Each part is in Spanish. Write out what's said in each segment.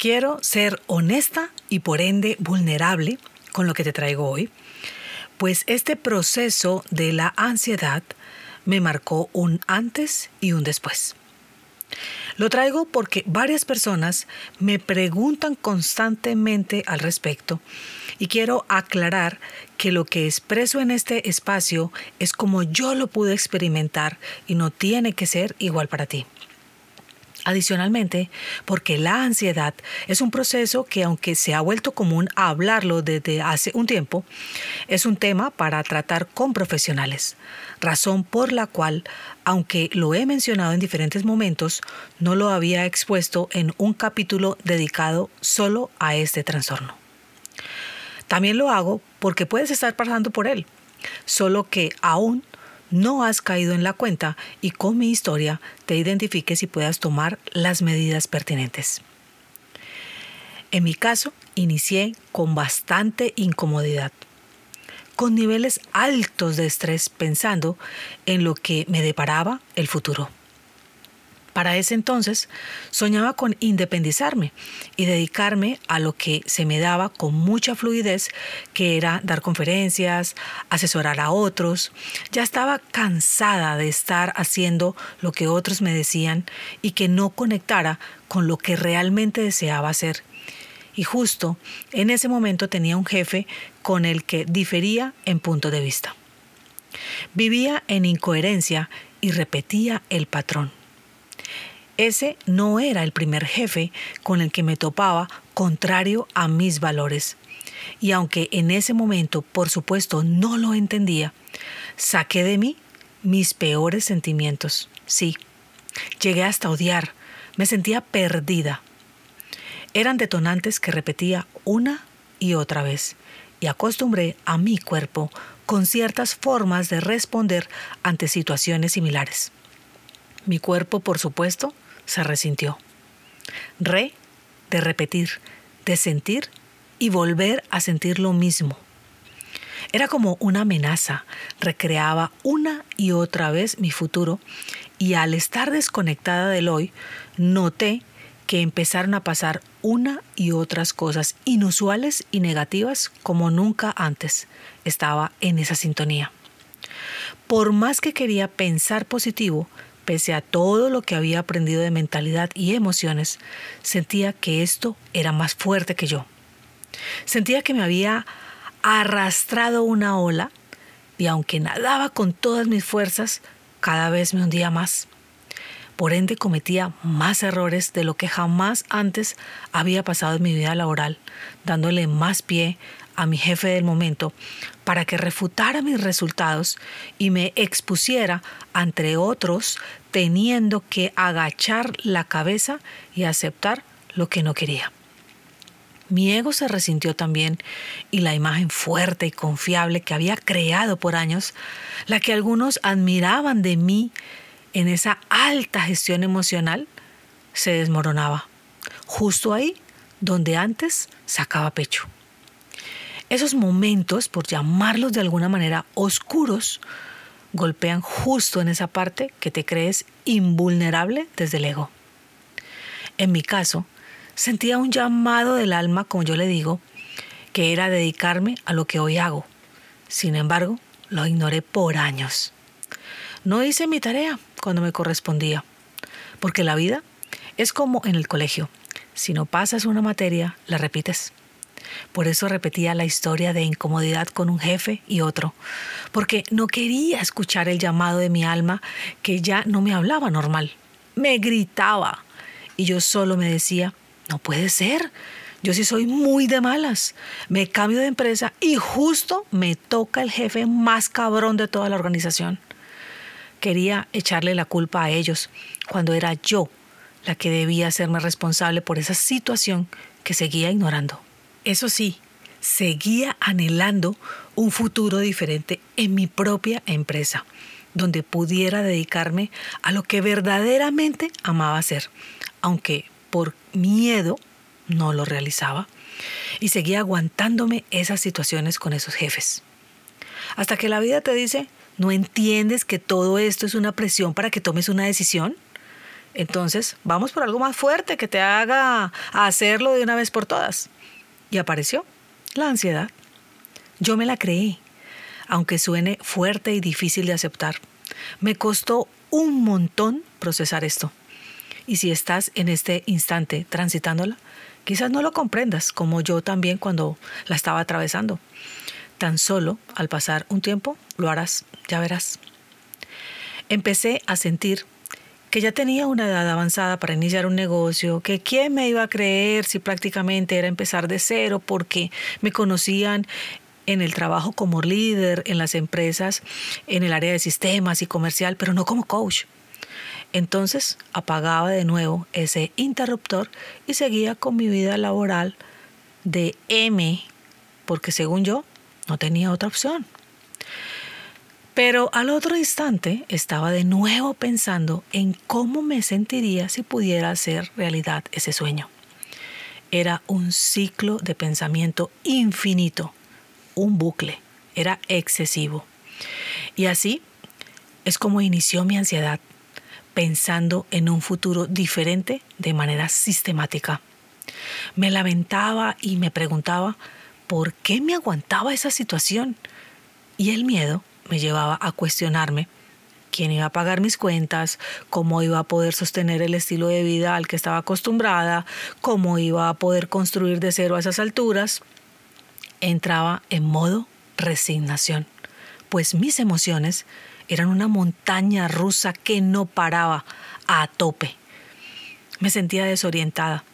Quiero ser honesta y por ende vulnerable con lo que te traigo hoy, pues este proceso de la ansiedad me marcó un antes y un después. Lo traigo porque varias personas me preguntan constantemente al respecto y quiero aclarar que lo que expreso en este espacio es como yo lo pude experimentar y no tiene que ser igual para ti. Adicionalmente, porque la ansiedad es un proceso que aunque se ha vuelto común hablarlo desde hace un tiempo, es un tema para tratar con profesionales, razón por la cual, aunque lo he mencionado en diferentes momentos, no lo había expuesto en un capítulo dedicado solo a este trastorno. También lo hago porque puedes estar pasando por él, solo que aún no has caído en la cuenta y con mi historia te identifiques y puedas tomar las medidas pertinentes. En mi caso, inicié con bastante incomodidad, con niveles altos de estrés pensando en lo que me deparaba el futuro. Para ese entonces soñaba con independizarme y dedicarme a lo que se me daba con mucha fluidez, que era dar conferencias, asesorar a otros. Ya estaba cansada de estar haciendo lo que otros me decían y que no conectara con lo que realmente deseaba hacer. Y justo en ese momento tenía un jefe con el que difería en punto de vista. Vivía en incoherencia y repetía el patrón. Ese no era el primer jefe con el que me topaba contrario a mis valores. Y aunque en ese momento, por supuesto, no lo entendía, saqué de mí mis peores sentimientos. Sí, llegué hasta odiar, me sentía perdida. Eran detonantes que repetía una y otra vez y acostumbré a mi cuerpo con ciertas formas de responder ante situaciones similares. Mi cuerpo, por supuesto, se resintió. Re de repetir, de sentir y volver a sentir lo mismo. Era como una amenaza, recreaba una y otra vez mi futuro y al estar desconectada del hoy, noté que empezaron a pasar una y otras cosas inusuales y negativas como nunca antes estaba en esa sintonía. Por más que quería pensar positivo, pese a todo lo que había aprendido de mentalidad y emociones, sentía que esto era más fuerte que yo. Sentía que me había arrastrado una ola y aunque nadaba con todas mis fuerzas, cada vez me hundía más. Por ende cometía más errores de lo que jamás antes había pasado en mi vida laboral, dándole más pie a mi jefe del momento para que refutara mis resultados y me expusiera ante otros teniendo que agachar la cabeza y aceptar lo que no quería. Mi ego se resintió también y la imagen fuerte y confiable que había creado por años, la que algunos admiraban de mí en esa alta gestión emocional, se desmoronaba, justo ahí donde antes sacaba pecho. Esos momentos, por llamarlos de alguna manera oscuros, golpean justo en esa parte que te crees invulnerable desde el ego. En mi caso, sentía un llamado del alma, como yo le digo, que era dedicarme a lo que hoy hago. Sin embargo, lo ignoré por años. No hice mi tarea cuando me correspondía, porque la vida es como en el colegio. Si no pasas una materia, la repites. Por eso repetía la historia de incomodidad con un jefe y otro, porque no quería escuchar el llamado de mi alma que ya no me hablaba normal. Me gritaba y yo solo me decía, no puede ser. Yo sí soy muy de malas. Me cambio de empresa y justo me toca el jefe más cabrón de toda la organización. Quería echarle la culpa a ellos cuando era yo la que debía hacerme responsable por esa situación que seguía ignorando. Eso sí, seguía anhelando un futuro diferente en mi propia empresa, donde pudiera dedicarme a lo que verdaderamente amaba hacer, aunque por miedo no lo realizaba, y seguía aguantándome esas situaciones con esos jefes. Hasta que la vida te dice, ¿no entiendes que todo esto es una presión para que tomes una decisión? Entonces, vamos por algo más fuerte que te haga hacerlo de una vez por todas. Y apareció la ansiedad. Yo me la creí, aunque suene fuerte y difícil de aceptar. Me costó un montón procesar esto. Y si estás en este instante transitándola, quizás no lo comprendas como yo también cuando la estaba atravesando. Tan solo al pasar un tiempo lo harás, ya verás. Empecé a sentir que ya tenía una edad avanzada para iniciar un negocio, que quién me iba a creer si prácticamente era empezar de cero porque me conocían en el trabajo como líder en las empresas, en el área de sistemas y comercial, pero no como coach. Entonces apagaba de nuevo ese interruptor y seguía con mi vida laboral de M, porque según yo no tenía otra opción. Pero al otro instante estaba de nuevo pensando en cómo me sentiría si pudiera hacer realidad ese sueño. Era un ciclo de pensamiento infinito, un bucle, era excesivo. Y así es como inició mi ansiedad, pensando en un futuro diferente de manera sistemática. Me lamentaba y me preguntaba por qué me aguantaba esa situación. Y el miedo me llevaba a cuestionarme quién iba a pagar mis cuentas, cómo iba a poder sostener el estilo de vida al que estaba acostumbrada, cómo iba a poder construir de cero a esas alturas. Entraba en modo resignación, pues mis emociones eran una montaña rusa que no paraba a tope. Me sentía desorientada.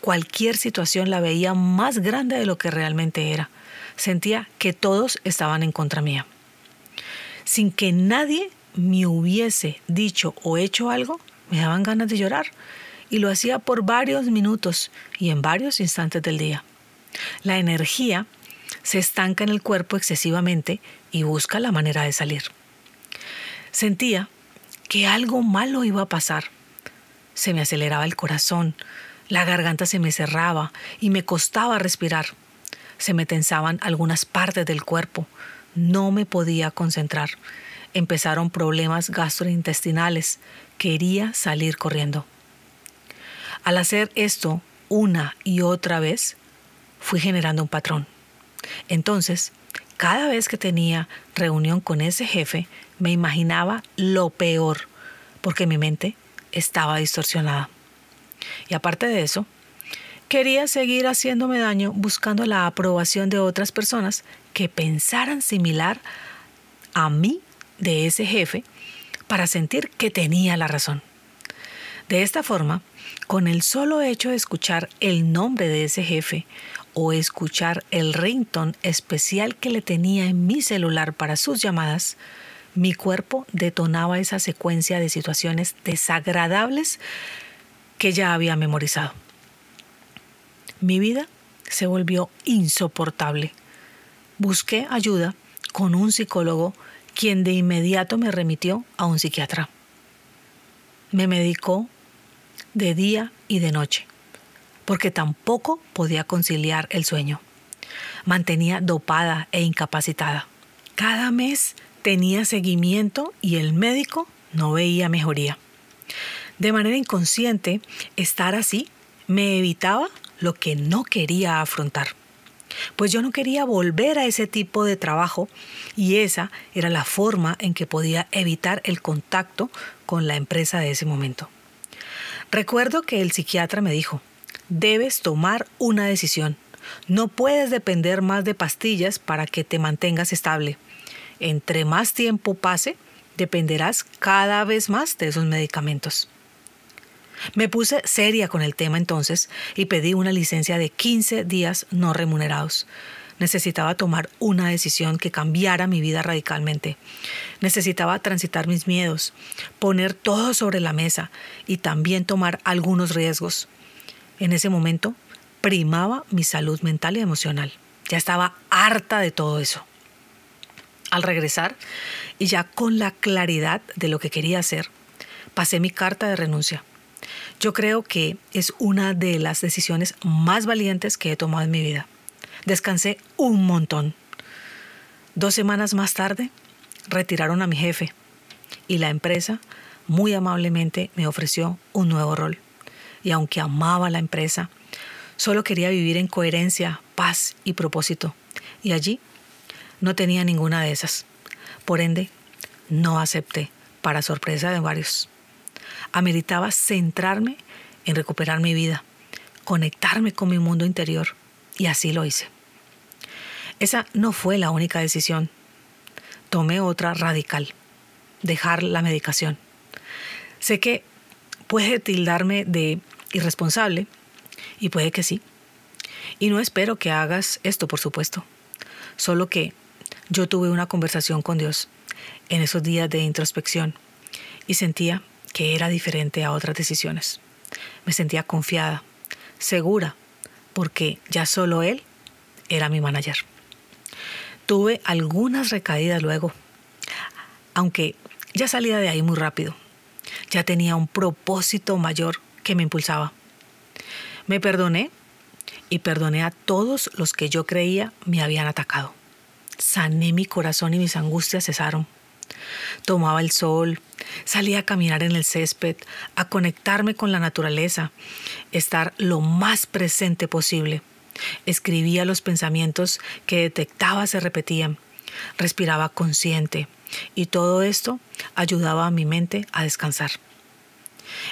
Cualquier situación la veía más grande de lo que realmente era. Sentía que todos estaban en contra mía sin que nadie me hubiese dicho o hecho algo, me daban ganas de llorar y lo hacía por varios minutos y en varios instantes del día. La energía se estanca en el cuerpo excesivamente y busca la manera de salir. Sentía que algo malo iba a pasar. Se me aceleraba el corazón, la garganta se me cerraba y me costaba respirar. Se me tensaban algunas partes del cuerpo, no me podía concentrar. Empezaron problemas gastrointestinales. Quería salir corriendo. Al hacer esto una y otra vez, fui generando un patrón. Entonces, cada vez que tenía reunión con ese jefe, me imaginaba lo peor, porque mi mente estaba distorsionada. Y aparte de eso, quería seguir haciéndome daño buscando la aprobación de otras personas que pensaran similar a mí de ese jefe para sentir que tenía la razón. De esta forma, con el solo hecho de escuchar el nombre de ese jefe o escuchar el ringtone especial que le tenía en mi celular para sus llamadas, mi cuerpo detonaba esa secuencia de situaciones desagradables que ya había memorizado. Mi vida se volvió insoportable busqué ayuda con un psicólogo quien de inmediato me remitió a un psiquiatra. Me medicó de día y de noche, porque tampoco podía conciliar el sueño. Mantenía dopada e incapacitada. Cada mes tenía seguimiento y el médico no veía mejoría. De manera inconsciente, estar así me evitaba lo que no quería afrontar pues yo no quería volver a ese tipo de trabajo y esa era la forma en que podía evitar el contacto con la empresa de ese momento. Recuerdo que el psiquiatra me dijo, debes tomar una decisión. No puedes depender más de pastillas para que te mantengas estable. Entre más tiempo pase, dependerás cada vez más de esos medicamentos. Me puse seria con el tema entonces y pedí una licencia de 15 días no remunerados. Necesitaba tomar una decisión que cambiara mi vida radicalmente. Necesitaba transitar mis miedos, poner todo sobre la mesa y también tomar algunos riesgos. En ese momento primaba mi salud mental y emocional. Ya estaba harta de todo eso. Al regresar, y ya con la claridad de lo que quería hacer, pasé mi carta de renuncia. Yo creo que es una de las decisiones más valientes que he tomado en mi vida. Descansé un montón. Dos semanas más tarde, retiraron a mi jefe y la empresa muy amablemente me ofreció un nuevo rol. Y aunque amaba la empresa, solo quería vivir en coherencia, paz y propósito. Y allí no tenía ninguna de esas. Por ende, no acepté, para sorpresa de varios. Ameritaba centrarme en recuperar mi vida, conectarme con mi mundo interior, y así lo hice. Esa no fue la única decisión. Tomé otra radical, dejar la medicación. Sé que puede tildarme de irresponsable, y puede que sí. Y no espero que hagas esto, por supuesto. Solo que yo tuve una conversación con Dios en esos días de introspección y sentía que era diferente a otras decisiones. Me sentía confiada, segura, porque ya solo Él era mi manager. Tuve algunas recaídas luego, aunque ya salía de ahí muy rápido. Ya tenía un propósito mayor que me impulsaba. Me perdoné y perdoné a todos los que yo creía me habían atacado. Sané mi corazón y mis angustias cesaron. Tomaba el sol, salía a caminar en el césped, a conectarme con la naturaleza, estar lo más presente posible. Escribía los pensamientos que detectaba se repetían. Respiraba consciente y todo esto ayudaba a mi mente a descansar.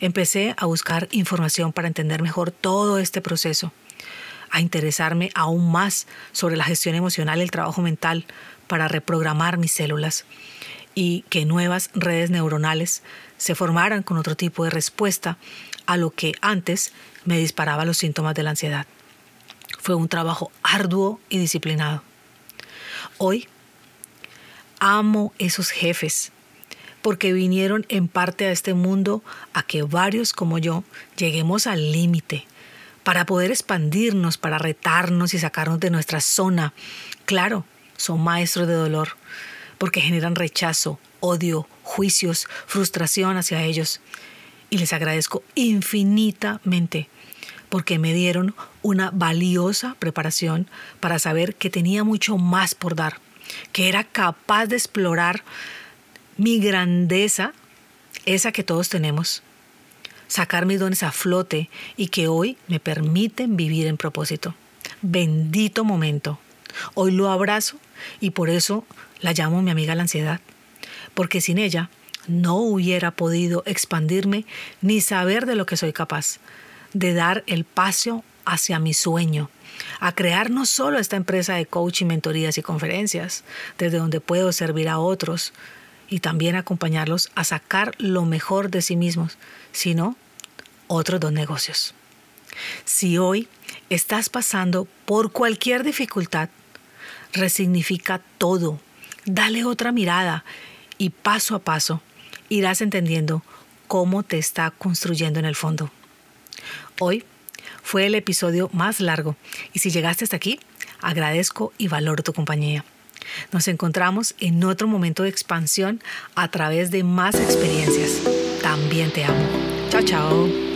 Empecé a buscar información para entender mejor todo este proceso, a interesarme aún más sobre la gestión emocional y el trabajo mental para reprogramar mis células y que nuevas redes neuronales se formaran con otro tipo de respuesta a lo que antes me disparaba los síntomas de la ansiedad. Fue un trabajo arduo y disciplinado. Hoy amo esos jefes porque vinieron en parte a este mundo a que varios como yo lleguemos al límite para poder expandirnos, para retarnos y sacarnos de nuestra zona. Claro, son maestros de dolor, porque generan rechazo, odio, juicios, frustración hacia ellos. Y les agradezco infinitamente porque me dieron una valiosa preparación para saber que tenía mucho más por dar, que era capaz de explorar mi grandeza, esa que todos tenemos, sacar mis dones a flote y que hoy me permiten vivir en propósito. Bendito momento. Hoy lo abrazo y por eso la llamo mi amiga la ansiedad, porque sin ella no hubiera podido expandirme ni saber de lo que soy capaz, de dar el paso hacia mi sueño, a crear no solo esta empresa de coaching, mentorías y conferencias, desde donde puedo servir a otros y también acompañarlos a sacar lo mejor de sí mismos, sino otros dos negocios. Si hoy estás pasando por cualquier dificultad, resignifica todo, dale otra mirada y paso a paso irás entendiendo cómo te está construyendo en el fondo. Hoy fue el episodio más largo y si llegaste hasta aquí, agradezco y valoro tu compañía. Nos encontramos en otro momento de expansión a través de más experiencias. También te amo. Chao, chao.